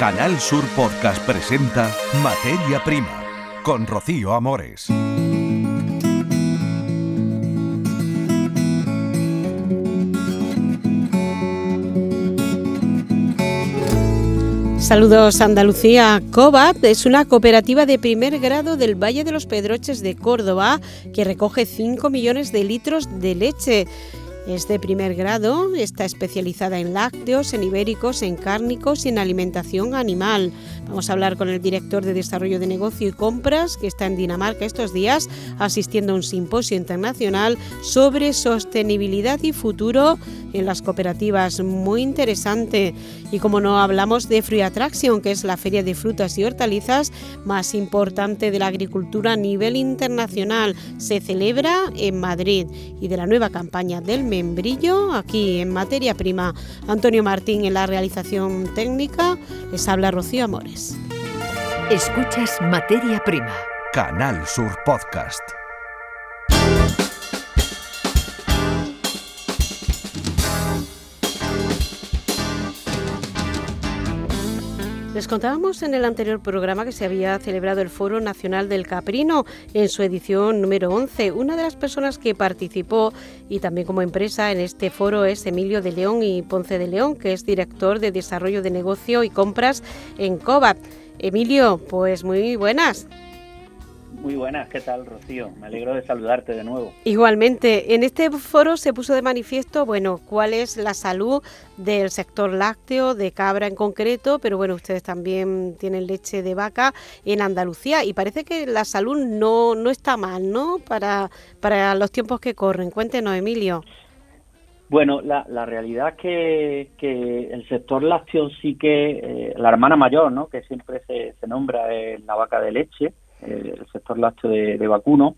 Canal Sur Podcast presenta Materia Prima con Rocío Amores. Saludos Andalucía. COVAT es una cooperativa de primer grado del Valle de los Pedroches de Córdoba que recoge 5 millones de litros de leche. Es de primer grado, está especializada en lácteos, en ibéricos, en cárnicos y en alimentación animal. Vamos a hablar con el director de Desarrollo de Negocio y Compras, que está en Dinamarca estos días, asistiendo a un simposio internacional sobre sostenibilidad y futuro en las cooperativas. Muy interesante. Y como no hablamos de Free Attraction, que es la feria de frutas y hortalizas más importante de la agricultura a nivel internacional, se celebra en Madrid. Y de la nueva campaña del membrillo, aquí en materia prima, Antonio Martín en la realización técnica, les habla Rocío Amores. Escuchas Materia Prima. Canal Sur Podcast. Les contábamos en el anterior programa que se había celebrado el Foro Nacional del Caprino en su edición número 11. Una de las personas que participó y también como empresa en este foro es Emilio de León y Ponce de León, que es director de Desarrollo de Negocio y Compras en COVAP. Emilio, pues muy buenas. Muy buenas, ¿qué tal, Rocío? Me alegro de saludarte de nuevo. Igualmente, en este foro se puso de manifiesto, bueno, cuál es la salud del sector lácteo, de cabra en concreto, pero bueno, ustedes también tienen leche de vaca en Andalucía y parece que la salud no, no está mal, ¿no? Para, para los tiempos que corren. Cuéntenos, Emilio. Bueno, la, la realidad es que, que, el sector lácteo sí que, eh, la hermana mayor, ¿no? Que siempre se, se nombra es la vaca de leche, el sector lácteo de, vacuno,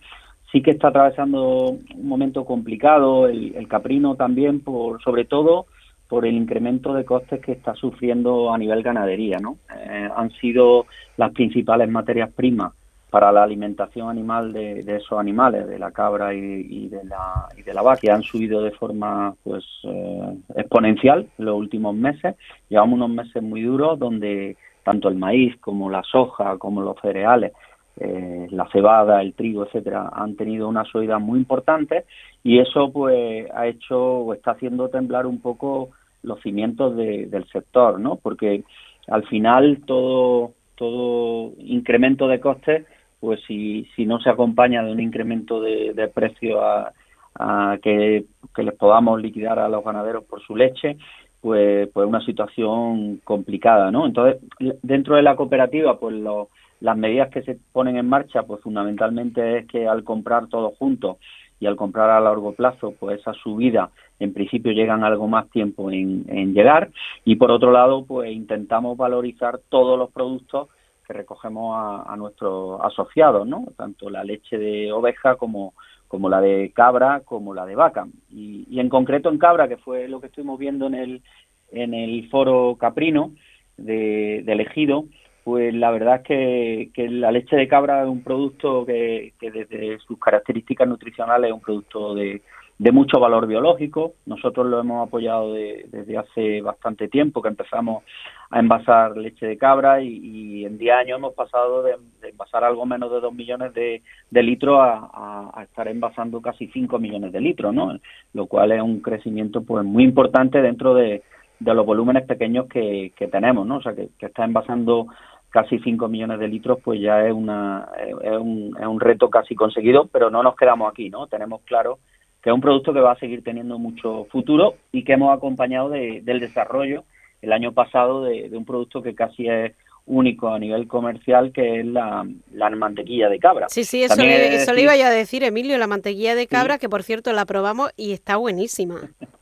sí que está atravesando un momento complicado, el, caprino también, por sobre todo por el incremento de costes que está sufriendo a nivel ganadería. ¿no? Eh, han sido las principales materias primas para la alimentación animal de, esos animales, de la cabra y, de la, y de la vaca, que han subido de forma pues eh, exponencial en los últimos meses. Llevamos unos meses muy duros donde tanto el maíz como la soja, como los cereales, eh, la cebada, el trigo, etcétera, han tenido una subida muy importante y eso pues ha hecho o está haciendo temblar un poco los cimientos del sector, ¿no? Porque al final todo todo incremento de costes, pues si, si no se acompaña de un incremento de, de precio a, a que, que, les podamos liquidar a los ganaderos por su leche, pues pues una situación complicada, ¿no? Entonces dentro de la cooperativa, pues los las medidas que se ponen en marcha, pues fundamentalmente es que al comprar todo junto y al comprar a largo plazo, pues esa subida en principio llegan algo más tiempo en, llegar y por otro lado, pues intentamos valorizar todos los productos que recogemos a, nuestros asociados, ¿no? Tanto la leche de oveja como, como la de cabra, como la de vaca. Y, y en concreto en cabra, que fue lo que estuvimos viendo en el, en el foro caprino de, de elegido, pues la verdad es que, que, la leche de cabra es un producto que, que, desde sus características nutricionales es un producto de, de mucho valor biológico. Nosotros lo hemos apoyado desde hace bastante tiempo que empezamos a envasar leche de cabra y, en 10 años hemos pasado de, envasar algo menos de 2 millones de, litros a, a, estar envasando casi 5 millones de litros, ¿no? Lo cual es un crecimiento pues muy importante dentro de, de los volúmenes pequeños que, que tenemos, ¿no? O sea, que, que está envasando casi 5 millones de litros, pues ya es, una, es, un, es un reto casi conseguido, pero no nos quedamos aquí, ¿no? Tenemos claro que es un producto que va a seguir teniendo mucho futuro y que hemos acompañado de, del desarrollo el año pasado de, un producto que casi es único a nivel comercial, que es la, la mantequilla de cabra. Sí, sí, eso, le, eso le iba a decir, Emilio, la mantequilla de cabra, que por cierto la probamos y está buenísima.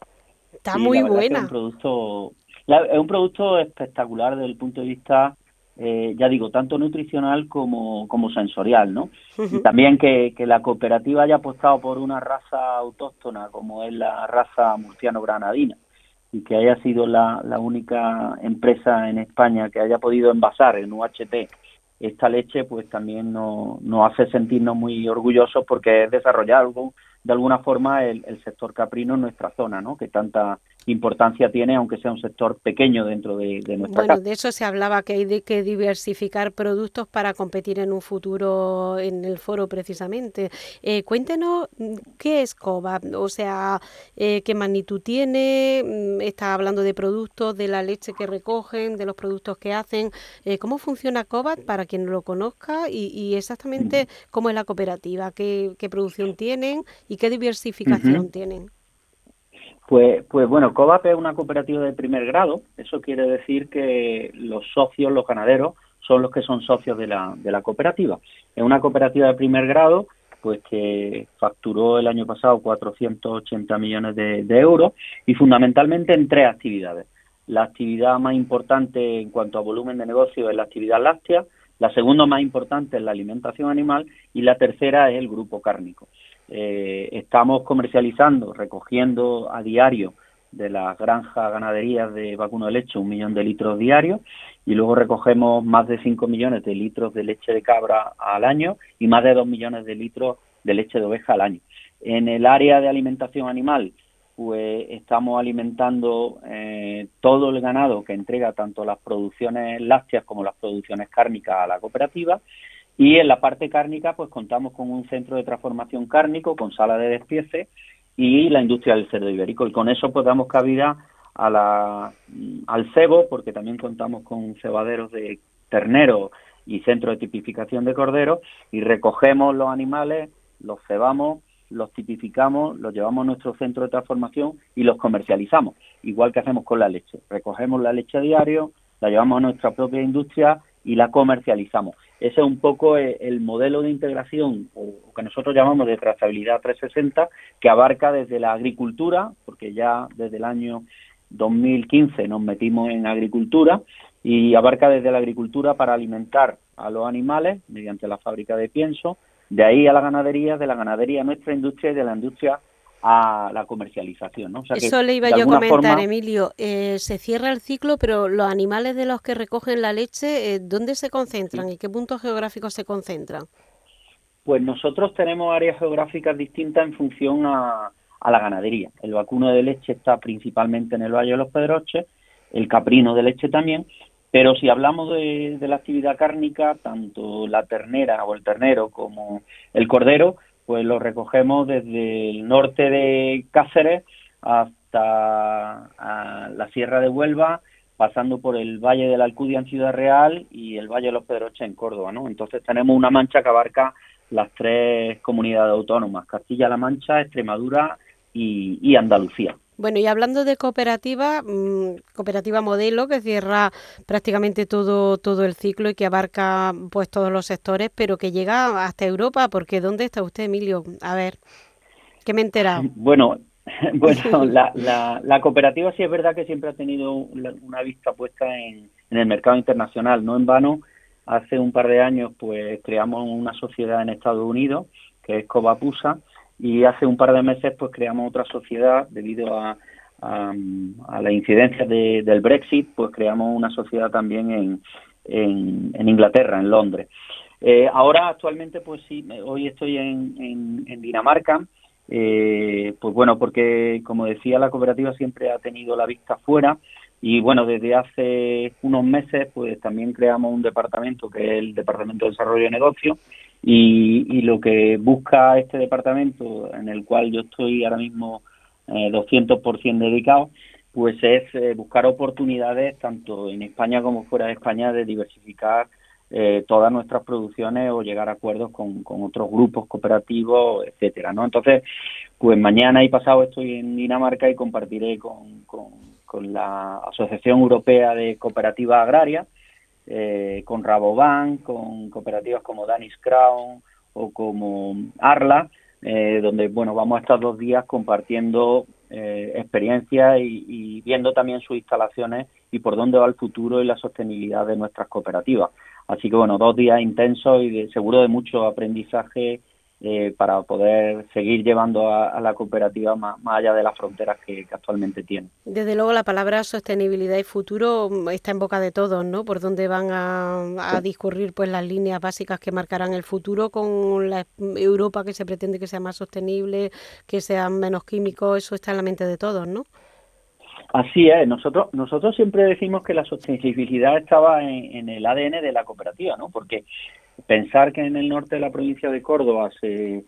Está muy buena. Es un, producto, es un producto espectacular desde el punto de vista eh, ya digo, tanto nutricional como, como sensorial, ¿no? Y también que, que, la cooperativa haya apostado por una raza autóctona como es la raza murciano-granadina y que haya sido la, la única empresa en España que haya podido envasar en UHT esta leche, pues también nos, nos hace sentirnos muy orgullosos porque es desarrollar algo de alguna forma el, sector caprino en nuestra zona, ¿no? que tanta importancia tiene, aunque sea un sector pequeño dentro de, de nuestra Bueno, de eso se hablaba, que hay de que diversificar productos para competir en un futuro en el foro precisamente. Eh, cuéntenos mm, qué es COVA, o sea, eh, qué magnitud tiene, mm, está hablando de productos, de la leche que recogen, de los productos que hacen, eh, cómo funciona COVA para quien no lo conozca y, exactamente cómo es la cooperativa, qué, producción tienen y qué diversificación tienen. Pues, pues bueno, COVAP es una cooperativa de primer grado. Eso quiere decir que los socios, los ganaderos, son los que son socios de la, de la cooperativa. Es una cooperativa de primer grado, pues que facturó el año pasado 480 millones de, euros y fundamentalmente en tres actividades. La actividad más importante en cuanto a volumen de negocio es la actividad láctea, la segunda más importante es la alimentación animal y la tercera es el grupo cárnico. Eh, estamos comercializando, recogiendo a diario de las granjas ganaderías de vacuno de leche un millón de litros diarios y luego recogemos más de 5 millones de litros de leche de cabra al año y más de 2 millones de litros de leche de oveja al año. En el área de alimentación animal, pues estamos alimentando eh, todo el ganado que entrega tanto las producciones lácteas como las producciones cárnicas a la cooperativa y en la parte cárnica, pues contamos con un centro de transformación cárnico, con sala de despiece y la industria del cerdo ibérico. Y con eso pues damos cabida a la, al cebo, porque también contamos con cebaderos de ternero y centro de tipificación de cordero, y recogemos los animales, los cebamos, los tipificamos, los llevamos a nuestro centro de transformación y los comercializamos, igual que hacemos con la leche. Recogemos la leche a diario, la llevamos a nuestra propia industria y la comercializamos. Ese es un poco eh, el modelo de integración o, que nosotros llamamos de trazabilidad 360 que abarca desde la agricultura, porque ya desde el año 2015 nos metimos en agricultura y abarca desde la agricultura para alimentar a los animales mediante la fábrica de pienso, de ahí a la ganadería, de la ganadería a nuestra industria y de la industria a la comercialización. ¿no? Eso le iba yo a comentar, Emilio. Eh, se cierra el ciclo, pero los animales de los que recogen la leche, eh, ¿dónde se concentran y qué puntos geográficos se concentran? Pues nosotros tenemos áreas geográficas distintas en función a, la ganadería. El vacuno de leche está principalmente en el Valle de los Pedroches, el caprino de leche también, pero si hablamos de la actividad cárnica, tanto la ternera o el ternero como el cordero, pues lo recogemos desde el norte de Cáceres hasta la Sierra de Huelva, pasando por el Valle de la Alcudia en Ciudad Real y el Valle de los Pedroches en Córdoba, ¿no? Entonces tenemos una mancha que abarca las tres comunidades autónomas, Castilla-La Mancha, Extremadura y Andalucía. Bueno, y hablando de cooperativa, mm, cooperativa modelo que cierra prácticamente todo, todo el ciclo y que abarca pues todos los sectores, pero que llega hasta Europa, porque ¿dónde está usted, Emilio? A ver, ¿qué me he enterado? Bueno, bueno la, la, cooperativa sí es verdad que siempre ha tenido una vista puesta en, en el mercado internacional, no en vano. Hace un par de años pues creamos una sociedad en Estados Unidos que es Covapusa y hace un par de meses pues creamos otra sociedad debido a, a, la incidencia del Brexit, pues creamos una sociedad también en, en, Inglaterra, en Londres. Eh, ahora actualmente pues sí, hoy estoy en, en, Dinamarca, eh, pues bueno, porque como decía la cooperativa siempre ha tenido la vista fuera y bueno, desde hace unos meses pues también creamos un departamento que es el Departamento de Desarrollo de Negocios y, lo que busca este departamento, en el cual yo estoy ahora mismo eh, 200% dedicado, pues es eh, buscar oportunidades tanto en España como fuera de España de diversificar eh, todas nuestras producciones o llegar a acuerdos con, otros grupos cooperativos, etcétera, ¿no? Entonces, pues mañana y pasado estoy en Dinamarca y compartiré con la Asociación Europea de Cooperativas Agrarias eh, con Rabobank, con cooperativas como Danis Crown o como Arla, eh, donde bueno vamos a estar dos días compartiendo eh, experiencias y, viendo también sus instalaciones y por dónde va el futuro y la sostenibilidad de nuestras cooperativas. Así que bueno, dos días intensos y de, seguro de mucho aprendizaje eh, para poder seguir llevando a, la cooperativa más, allá de las fronteras que, actualmente tiene. Desde luego la palabra sostenibilidad y futuro mm, está en boca de todos, ¿no? Por dónde van a, discurrir pues las líneas básicas que marcarán el futuro con la Europa que se pretende que sea más sostenible, que sean menos químicos, eso está en la mente de todos, ¿no? Así es, nosotros nosotros siempre decimos que la sostenibilidad estaba en, el ADN de la cooperativa, ¿no? Porque pensar que en el norte de la provincia de Córdoba se,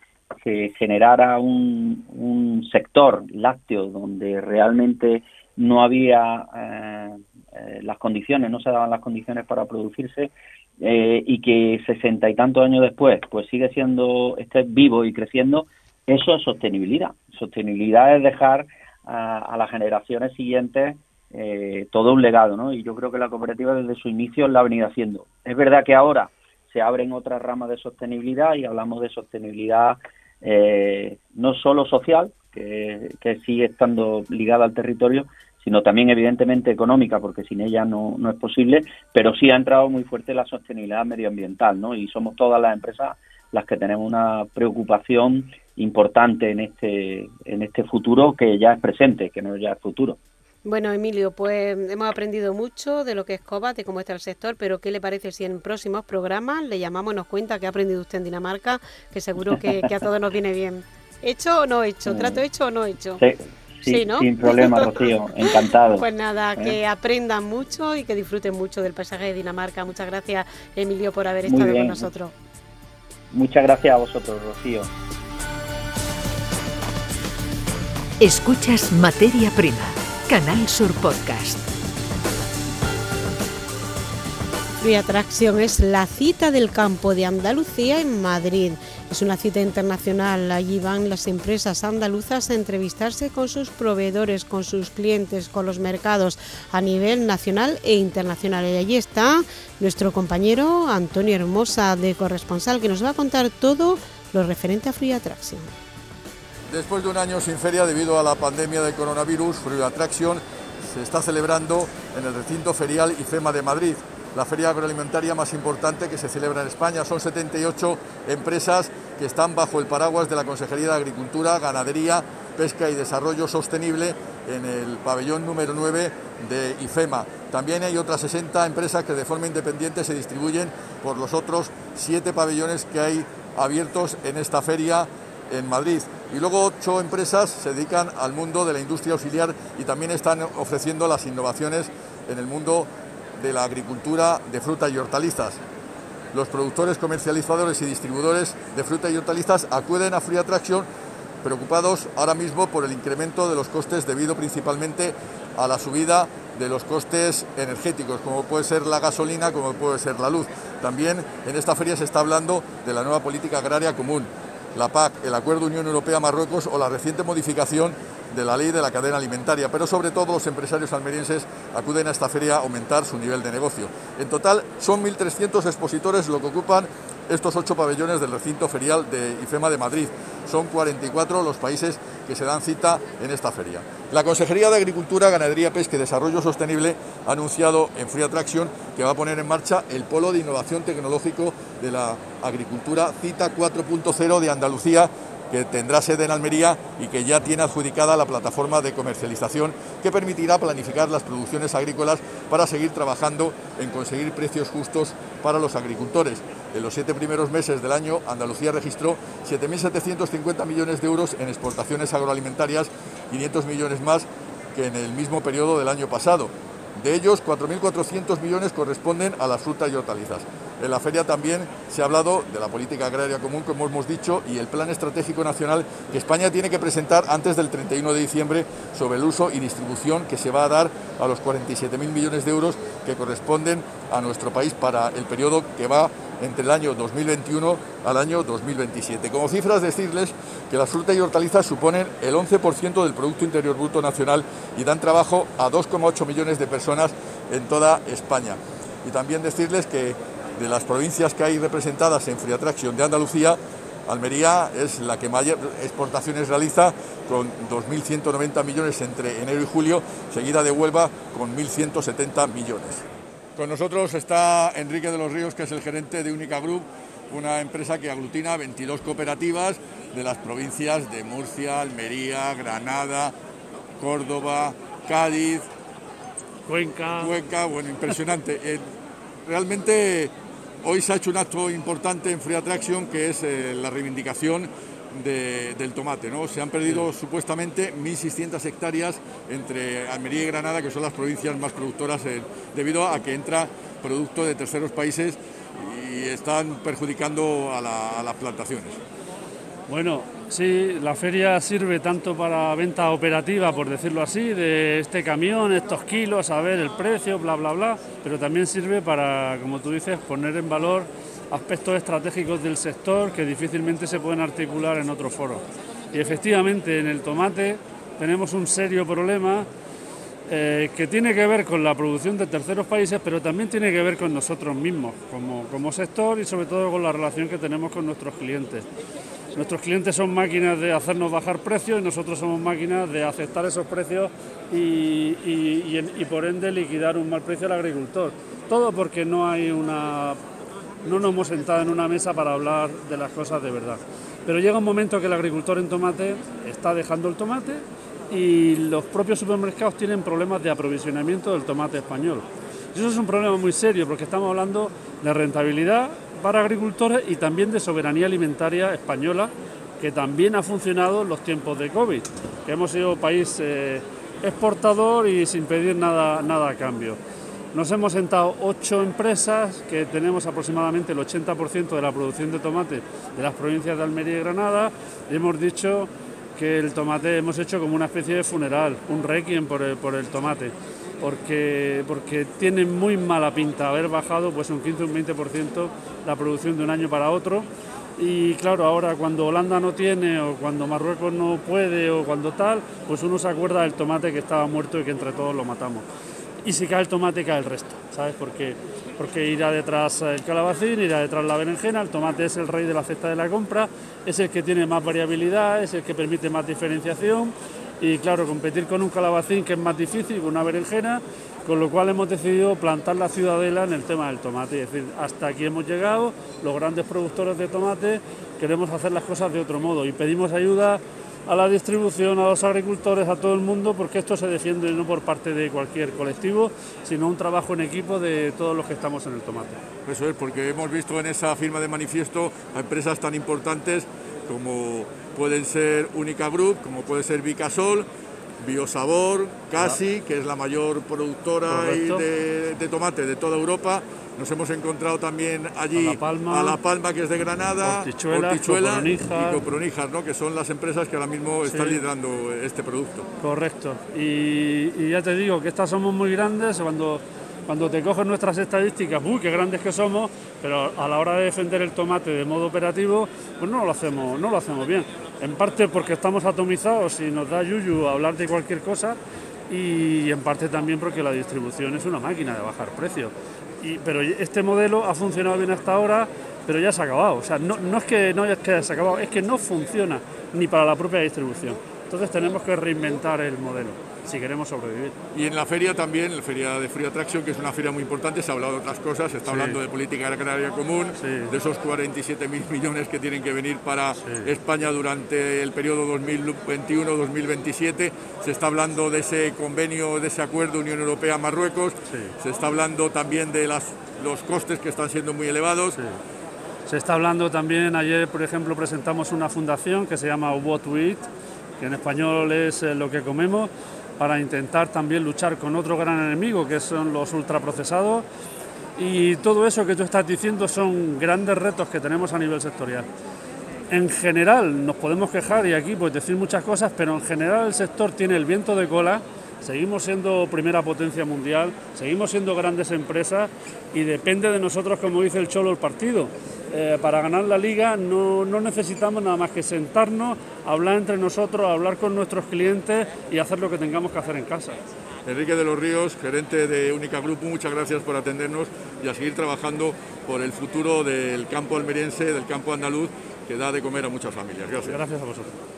generara un, sector lácteo donde realmente no había eh, eh, las condiciones, no se daban las condiciones para producirse eh, y que sesenta y tantos años después pues sigue siendo esté vivo y creciendo, eso es sostenibilidad. Sostenibilidad es dejar a, a las generaciones siguientes todo un legado, ¿no? Y yo creo que la cooperativa desde su inicio la ha venido haciendo. Es verdad que ahora se abren otras ramas de sostenibilidad y hablamos de sostenibilidad eh, no solo social, que, sigue estando ligada al territorio, sino también evidentemente económica, porque sin ella no, no es posible, pero sí ha entrado muy fuerte la sostenibilidad medioambiental, ¿no? Y somos todas las empresas las que tenemos una preocupación importante en este en este futuro que ya es presente, que no ya es futuro. Bueno, Emilio, pues hemos aprendido mucho de lo que es COBA, de cómo está el sector, pero ¿qué le parece si en próximos programas le llamamos nos cuenta qué ha aprendido usted en Dinamarca, que seguro que, a todos nos viene bien? ¿Hecho o no hecho? ¿Trato mm. hecho o no hecho? Sí. Sí, ¿no? Sin problema, Rocío. Encantado. Pues nada, ¿Eh? que aprendan mucho y que disfruten mucho del paisaje de Dinamarca. Muchas gracias, Emilio, por haber estado con nosotros. Muchas gracias a vosotros, Rocío. Escuchas Materia Prima Canal Sur Podcast. Free Atracción es la cita del campo de Andalucía en Madrid. Es una cita internacional. Allí van las empresas andaluzas a entrevistarse con sus proveedores, con sus clientes, con los mercados a nivel nacional e internacional. Y allí está nuestro compañero Antonio Hermosa de corresponsal que nos va a contar todo lo referente a Free Attraction. Después de un año sin feria debido a la pandemia de coronavirus, Free Attraction se está celebrando en el recinto ferial IFEMA de Madrid, la feria agroalimentaria más importante que se celebra en España. Son 78 empresas que están bajo el paraguas de la Consejería de Agricultura, Ganadería, Pesca y Desarrollo Sostenible en el pabellón número 9 de IFEMA. También hay otras 60 empresas que de forma independiente se distribuyen por los otros 7 pabellones que hay abiertos en esta feria en Madrid. Y luego ocho empresas se dedican al mundo de la industria auxiliar y también están ofreciendo las innovaciones en el mundo de la agricultura de fruta y hortalizas. Los productores, comercializadores y distribuidores de fruta y hortalizas acuden a Free Attraction preocupados ahora mismo por el incremento de los costes debido principalmente a la subida de los costes energéticos, como puede ser la gasolina, como puede ser la luz. También en esta feria se está hablando de la nueva política agraria común la PAC, el Acuerdo Unión Europea-Marruecos o la reciente modificación de la ley de la cadena alimentaria, pero sobre todo los empresarios almerienses acuden a esta feria a aumentar su nivel de negocio. En total son 1.300 expositores lo que ocupan estos ocho pabellones del recinto ferial de IFEMA de Madrid. Son 44 los países que se dan cita en esta feria. La Consejería de Agricultura, Ganadería, Pesca y Desarrollo Sostenible ha anunciado en Free Attraction que va a poner en marcha el Polo de Innovación Tecnológico de la Agricultura Cita 4.0 de Andalucía que tendrá sede en Almería y que ya tiene adjudicada la plataforma de comercialización que permitirá planificar las producciones agrícolas para seguir trabajando en conseguir precios justos para los agricultores. En los siete primeros meses del año, Andalucía registró 7.750 millones de euros en exportaciones agroalimentarias, 500 millones más que en el mismo periodo del año pasado. De ellos, 4.400 millones corresponden a las frutas y hortalizas. En la feria también se ha hablado de la política agraria común, como hemos dicho, y el plan estratégico nacional que España tiene que presentar antes del 31 de diciembre sobre el uso y distribución que se va a dar a los 47.000 millones de euros que corresponden a nuestro país para el periodo que va entre el año 2021 al año 2027. Como cifras, decirles que las frutas y hortalizas suponen el 11% del Producto Interior Bruto Nacional y dan trabajo a 2,8 millones de personas en toda España. Y también decirles que de las provincias que hay representadas en Free Attraction de Andalucía, Almería es la que mayor exportaciones realiza con 2.190 millones entre enero y julio, seguida de Huelva con 1.170 millones. Con nosotros está Enrique de los Ríos, que es el gerente de Única Group una empresa que aglutina 22 cooperativas de las provincias de Murcia, Almería, Granada, Córdoba, Cádiz, Cuenca. Cuenca, bueno, impresionante. Eh, realmente hoy se ha hecho un acto importante en Free Attraction que es eh, la reivindicación de- del tomate. ¿no? Se han perdido supuestamente 1.600 hectáreas entre Almería y Granada, que son las provincias más productoras, eh, debido a que entra producto de terceros países y están perjudicando a, la- a las plantaciones. Bueno, sí, la feria sirve tanto para venta operativa, por decirlo así, de este camión, estos kilos, a ver el precio, bla, bla, bla, pero también sirve para, como tú dices, poner en valor aspectos estratégicos del sector que difícilmente se pueden articular en otro foro. Y efectivamente, en el tomate tenemos un serio problema eh, que tiene que ver con la producción de terceros países, pero también tiene que ver con nosotros mismos, como, como sector y sobre todo con la relación que tenemos con nuestros clientes. Nuestros clientes son máquinas de hacernos bajar precios y nosotros somos máquinas de aceptar esos precios y, y- y y por ende liquidar un mal precio al agricultor. Todo porque no hay una no nos hemos sentado en una mesa para hablar de las cosas de verdad. Pero llega un momento que el agricultor en tomate está dejando el tomate y los propios supermercados tienen problemas de aprovisionamiento del tomate español. Y eso es un problema muy serio porque estamos hablando de rentabilidad para agricultores y también de soberanía alimentaria española, que también ha funcionado en los tiempos de COVID, que hemos sido país eh, exportador y sin pedir nada, nada a cambio. Nos hemos sentado ocho empresas que tenemos aproximadamente el 80% de la producción de tomate de las provincias de Almería y Granada y hemos dicho que el tomate hemos hecho como una especie de funeral, un requiem por el, por el tomate, porque, porque tiene muy mala pinta haber bajado pues un 15 o un 20% la producción de un año para otro y claro, ahora cuando Holanda no tiene o cuando Marruecos no puede o cuando tal, pues uno se acuerda del tomate que estaba muerto y que entre todos lo matamos y si cae el tomate cae el resto, ¿sabes? Porque, porque irá detrás el calabacín, irá detrás la berenjena, el tomate es el rey de la cesta de la compra, es el que tiene más variabilidad, es el que permite más diferenciación y claro, competir con un calabacín que es más difícil, con una berenjena, con lo cual hemos decidido plantar la ciudadela en el tema del tomate, es decir, hasta aquí hemos llegado, los grandes productores de tomate queremos hacer las cosas de otro modo y pedimos ayuda a la distribución, a los agricultores, a todo el mundo, porque esto se defiende no por parte de cualquier colectivo, sino un trabajo en equipo de todos los que estamos en el tomate. Eso es, porque hemos visto en esa firma de manifiesto a empresas tan importantes como pueden ser Única Group, como puede ser Vicasol, Biosabor, Casi, que es la mayor productora de, de tomate de toda Europa. Nos hemos encontrado también allí A La Palma. a La Palma, que es de Granada, Hortichuelas, Hortichuela y Coproníjar, ¿no? que son las empresas que ahora mismo están Sí. liderando este producto. Correcto. Y, y ya te digo que estas somos muy grandes cuando, cuando te cogen nuestras estadísticas, uy, qué grandes que somos, pero a la hora de defender el tomate de modo operativo, pues no lo hacemos, no lo hacemos bien. En parte porque estamos atomizados y nos da yuyu hablar de cualquier cosa y en parte también porque la distribución es una máquina de bajar precios. Pero este modelo ha funcionado bien hasta ahora, pero ya se ha acabado. O sea, no, no es que no es que se ha acabado, es que no funciona ni para la propia distribución. Entonces tenemos que reinventar el modelo si queremos sobrevivir. Y en la feria también, la feria de Free Attraction, que es una feria muy importante, se ha hablado de otras cosas, se está hablando de política agraria común, Sí. de esos 47.000 millones que tienen que venir para España durante el periodo 2021-2027, se está hablando de ese convenio, de ese acuerdo Unión Europea-Marruecos, se está hablando también de las, los costes que están siendo muy elevados. Se está hablando también, ayer por ejemplo presentamos una fundación que se llama What We Eat, que en español es eh, lo que comemos, para intentar también luchar con otro gran enemigo que son los ultraprocesados. Y todo eso que tú estás diciendo son grandes retos que tenemos a nivel sectorial. En general nos podemos quejar y aquí pues decir muchas cosas, pero en general el sector tiene el viento de cola, seguimos siendo primera potencia mundial, seguimos siendo grandes empresas y depende de nosotros, como dice el Cholo, el partido. Eh, para ganar la liga no, no necesitamos nada más que sentarnos, hablar entre nosotros, hablar con nuestros clientes y hacer lo que tengamos que hacer en casa. Enrique de los Ríos, gerente de Única Grupo, muchas gracias por atendernos y a seguir trabajando por el futuro del campo almeriense, del campo andaluz, que da de comer a muchas familias. Gracias. Gracias a vosotros.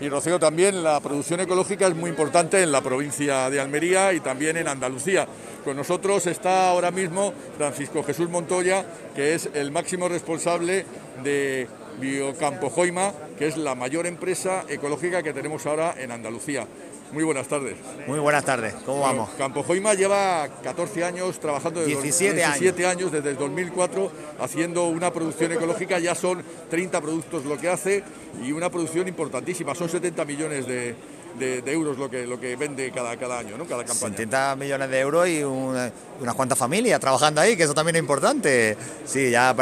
Y Rocío, también la producción ecológica es muy importante en la provincia de Almería y también en Andalucía. Con nosotros está ahora mismo Francisco Jesús Montoya, que es el máximo responsable de Biocampo Joima, que es la mayor empresa ecológica que tenemos ahora en Andalucía. Muy buenas tardes. Muy buenas tardes, ¿cómo vamos? Campo Joima lleva 14 años trabajando desde 17, 17 años. desde el 2004 haciendo una producción ecológica, ya son 30 productos lo que hace y una producción importantísima, son 70 millones de, euros lo que, lo que vende cada, cada año, ¿no? cada campaña. 70 millones de euros y unas cuantas familias trabajando ahí, que eso también es importante. Sí, ya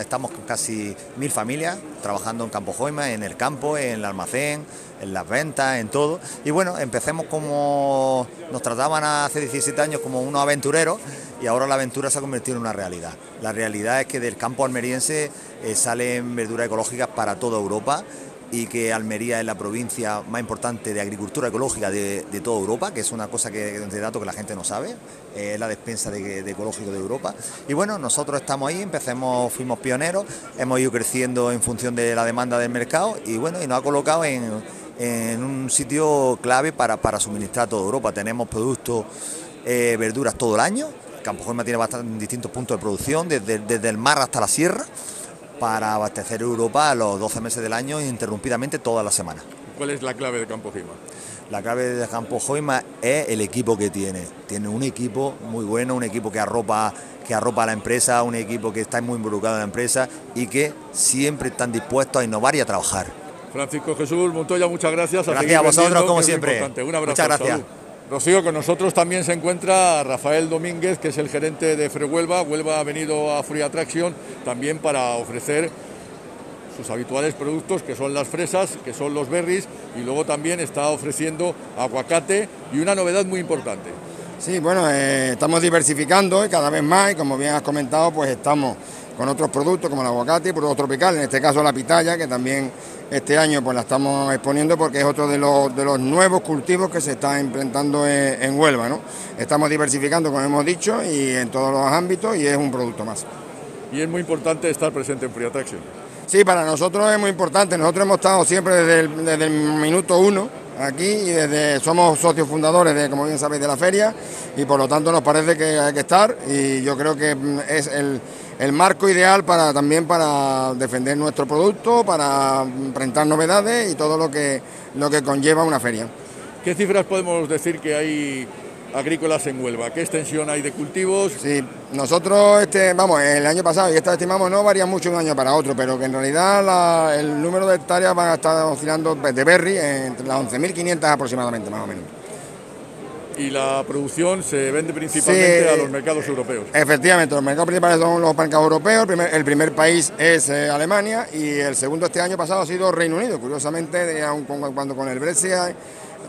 estamos casi mil familias trabajando en Campo Joima, en el campo, en el almacén en las ventas, en todo. Y bueno, empecemos como nos trataban hace 17 años como unos aventureros y ahora la aventura se ha convertido en una realidad. La realidad es que del campo almeriense eh, salen verduras ecológicas para toda Europa y que Almería es la provincia más importante de agricultura ecológica de, toda Europa, que es una cosa que de dato que la gente no sabe, es la despensa de, ecológico de Europa. Y bueno, nosotros estamos ahí, empecemos, fuimos pioneros, hemos ido creciendo en función de la demanda del mercado y bueno, y nos ha colocado en, en un sitio clave para, para suministrar a toda Europa. Tenemos productos, eh, verduras todo el año. Campo Juema tiene bastantes distintos puntos de producción, desde, desde, el mar hasta la sierra, para abastecer Europa a los 12 meses del año interrumpidamente toda la semana. ¿Cuál es la clave de Campo Joima? La clave de Campo Joima es el equipo que tiene. Tiene un equipo muy bueno, un equipo que arropa, que arropa a la empresa, un equipo que está muy involucrado en la empresa y que siempre están dispuestos a innovar y a trabajar. Francisco Jesús Montoya, muchas gracias. gracias a, vosotros, como siempre. Un abrazo. Muchas gracias. Rocío, con nosotros también se encuentra Rafael Domínguez, que es el gerente de Frehuelva. Huelva ha venido a Free Attraction también para ofrecer sus habituales productos, que son las fresas, que son los berries, y luego también está ofreciendo aguacate y una novedad muy importante. Sí, bueno, eh, estamos diversificando cada vez más, y como bien has comentado, pues estamos con otros productos como el aguacate y productos tropicales, en este caso la pitaya, que también este año pues la estamos exponiendo porque es otro de los, de los nuevos cultivos que se está implementando en, Huelva. ¿no? Estamos diversificando, como hemos dicho, y en todos los ámbitos y es un producto más. Y es muy importante estar presente en Free Attraction. Sí, para nosotros es muy importante. Nosotros hemos estado siempre desde el, desde el minuto uno aquí y desde somos socios fundadores de, como bien sabéis, de la feria y por lo tanto nos parece que hay que estar y yo creo que es el el marco ideal para también para defender nuestro producto, para enfrentar novedades y todo lo que, lo que conlleva una feria. ¿Qué cifras podemos decir que hay agrícolas en Huelva? ¿Qué extensión hay de cultivos? Sí, nosotros, este, vamos, el año pasado, y esta estimamos, no varía mucho de un año para otro, pero que en realidad el número de hectáreas va a estar oscilando de berry entre las 11.500 aproximadamente, más o menos y la producción se vende principalmente a los mercados europeos. Efectivamente, los mercados principales son los mercados europeos, el primer, país es eh, Alemania y el segundo este año pasado ha sido Reino Unido. Curiosamente, cuando con el Brexit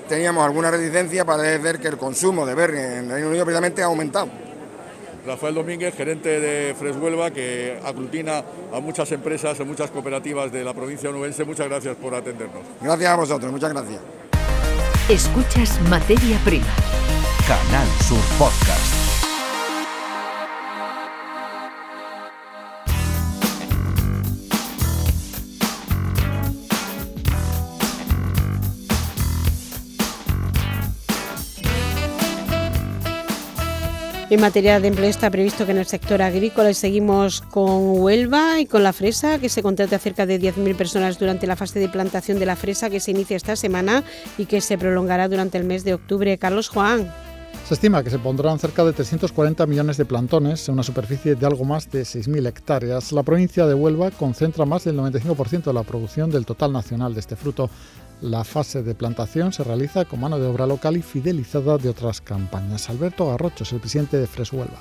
teníamos alguna reticencia, parece ver que el consumo de berry en Reino Unido precisamente ha aumentado. Rafael Domínguez, gerente de Freshuelva, que aglutina a muchas empresas, a muchas cooperativas de la provincia onubense. Muchas gracias por atendernos. Gracias a vosotros, muchas gracias. Escuchas Materia Prima. Canal Sur Podcast. En materia de empleo está previsto que en el sector agrícola seguimos con Huelva y con la fresa, que se contrate a cerca de 10.000 personas durante la fase de plantación de la fresa que se inicia esta semana y que se prolongará durante el mes de octubre. Carlos Juan. Se estima que se pondrán cerca de 340 millones de plantones en una superficie de algo más de 6.000 hectáreas. La provincia de Huelva concentra más del 95% de la producción del total nacional de este fruto. La fase de plantación se realiza con mano de obra local y fidelizada de otras campañas. Alberto Garrocho es el presidente de Fres Huelva.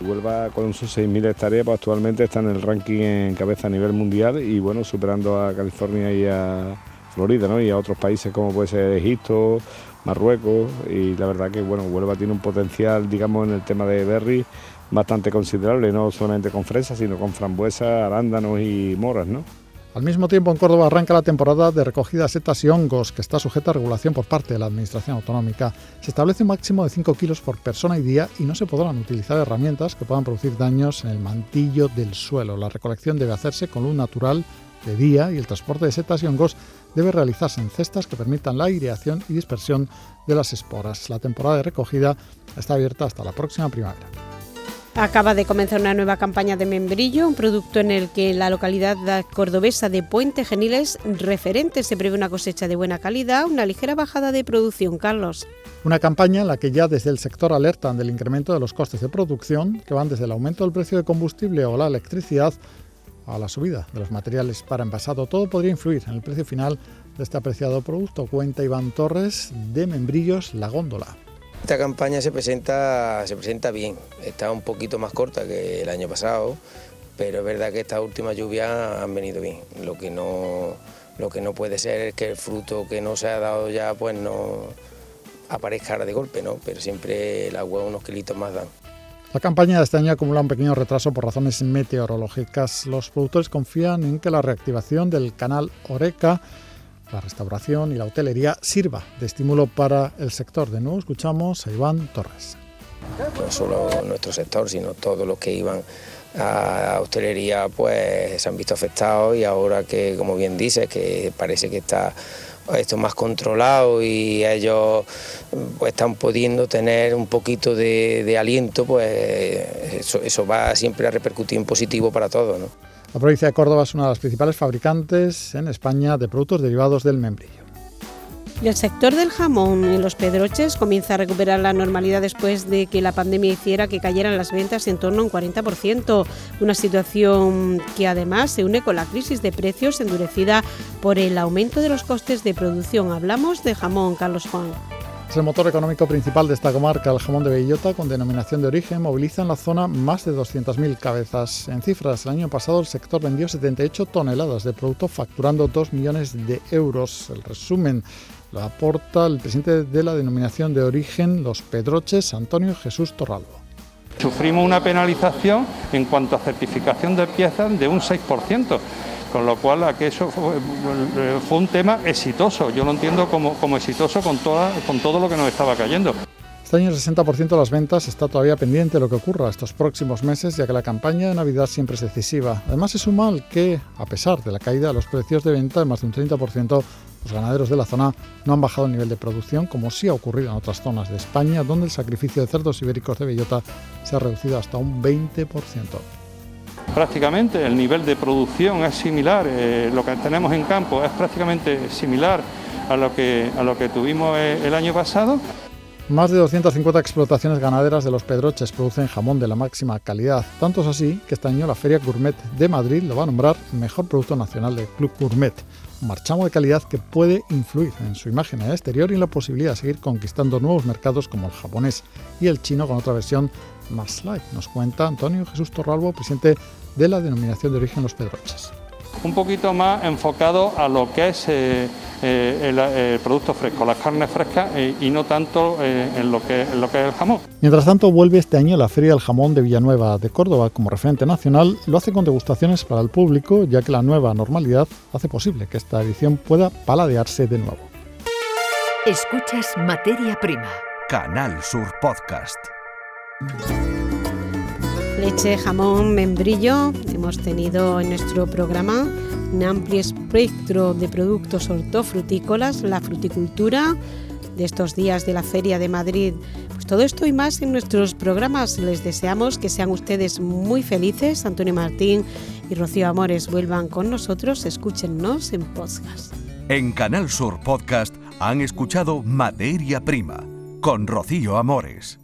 Huelva con sus 6.000 hectáreas pues, actualmente está en el ranking en cabeza a nivel mundial y bueno, superando a California y a Florida ¿no? y a otros países como puede ser Egipto, Marruecos y la verdad que bueno, Huelva tiene un potencial digamos en el tema de berry bastante considerable, no solamente con fresas sino con frambuesas, arándanos y moras. ¿no? Al mismo tiempo, en Córdoba arranca la temporada de recogida de setas y hongos, que está sujeta a regulación por parte de la Administración Autonómica. Se establece un máximo de 5 kilos por persona y día y no se podrán utilizar herramientas que puedan producir daños en el mantillo del suelo. La recolección debe hacerse con luz natural de día y el transporte de setas y hongos debe realizarse en cestas que permitan la aireación y dispersión de las esporas. La temporada de recogida está abierta hasta la próxima primavera. Acaba de comenzar una nueva campaña de membrillo, un producto en el que la localidad cordobesa de Puente Genil es referente. Se prevé una cosecha de buena calidad, una ligera bajada de producción. Carlos. Una campaña en la que ya desde el sector alertan del incremento de los costes de producción, que van desde el aumento del precio de combustible o la electricidad a la subida de los materiales para envasado. Todo podría influir en el precio final de este apreciado producto. Cuenta Iván Torres de Membrillos La Góndola. Esta campaña se presenta, se presenta bien, está un poquito más corta que el año pasado, pero es verdad que estas últimas lluvias han venido bien. Lo que no, lo que no puede ser es que el fruto que no se ha dado ya pues no aparezca ahora de golpe, ¿no? pero siempre el agua unos kilitos más dan. La campaña de este año acumula un pequeño retraso por razones meteorológicas. Los productores confían en que la reactivación del canal Oreca la restauración y la hotelería sirva de estímulo para el sector. De nuevo escuchamos a Iván Torres. No solo nuestro sector, sino todos los que iban a hostelería pues se han visto afectados y ahora que, como bien dices, que parece que está esto más controlado y ellos pues, están pudiendo tener un poquito de, aliento, pues eso, va siempre a repercutir en positivo para todos. ¿no? La provincia de Córdoba es una de las principales fabricantes en España de productos derivados del membrillo. el sector del jamón y los pedroches comienza a recuperar la normalidad después de que la pandemia hiciera que cayeran las ventas en torno a un 40%, una situación que además se une con la crisis de precios endurecida por el aumento de los costes de producción. Hablamos de jamón, Carlos Juan. Es el motor económico principal de esta comarca. El jamón de bellota, con denominación de origen, moviliza en la zona más de 200.000 cabezas. En cifras, el año pasado el sector vendió 78 toneladas de producto, facturando 2 millones de euros. El resumen lo aporta el presidente de la denominación de origen Los Pedroches, Antonio Jesús Torralbo. Sufrimos una penalización en cuanto a certificación de piezas de un 6%. Con lo cual, aquello fue, fue un tema exitoso. Yo lo entiendo como, como exitoso con, toda, con todo lo que nos estaba cayendo. Este año el 60% de las ventas está todavía pendiente de lo que ocurra estos próximos meses, ya que la campaña de Navidad siempre es decisiva. Además, se suma al que, a pesar de la caída de los precios de venta de más de un 30%, los ganaderos de la zona no han bajado el nivel de producción, como sí ha ocurrido en otras zonas de España, donde el sacrificio de cerdos ibéricos de bellota se ha reducido hasta un 20% prácticamente el nivel de producción es similar, eh, lo que tenemos en campo es prácticamente similar a lo que, a lo que tuvimos eh, el año pasado. Más de 250 explotaciones ganaderas de los Pedroches producen jamón de la máxima calidad. Tanto es así que este año la Feria Gourmet de Madrid lo va a nombrar Mejor Producto Nacional del Club Gourmet. Un marchamo de calidad que puede influir en su imagen en exterior y en la posibilidad de seguir conquistando nuevos mercados como el japonés y el chino con otra versión más light. Nos cuenta Antonio Jesús Torralbo, presidente de la denominación de origen Los Pedroches. Un poquito más enfocado a lo que es eh, eh, el, producto fresco, las carnes frescas eh, y no tanto en, lo que, en lo que es el jamón. Mientras tanto, vuelve este año la Feria del Jamón de Villanueva de Córdoba como referente nacional. Lo hace con degustaciones para el público, ya que la nueva normalidad hace posible que esta edición pueda paladearse de nuevo. Escuchas Materia Prima. Canal Sur Podcast. Leche, jamón, membrillo. Hemos tenido en nuestro programa un amplio espectro de productos hortofrutícolas, la fruticultura de estos días de la Feria de Madrid. Pues todo esto y más en nuestros programas. Les deseamos que sean ustedes muy felices. Antonio Martín y Rocío Amores vuelvan con nosotros. Escúchennos en podcast. En Canal Sur Podcast han escuchado Materia Prima con Rocío Amores.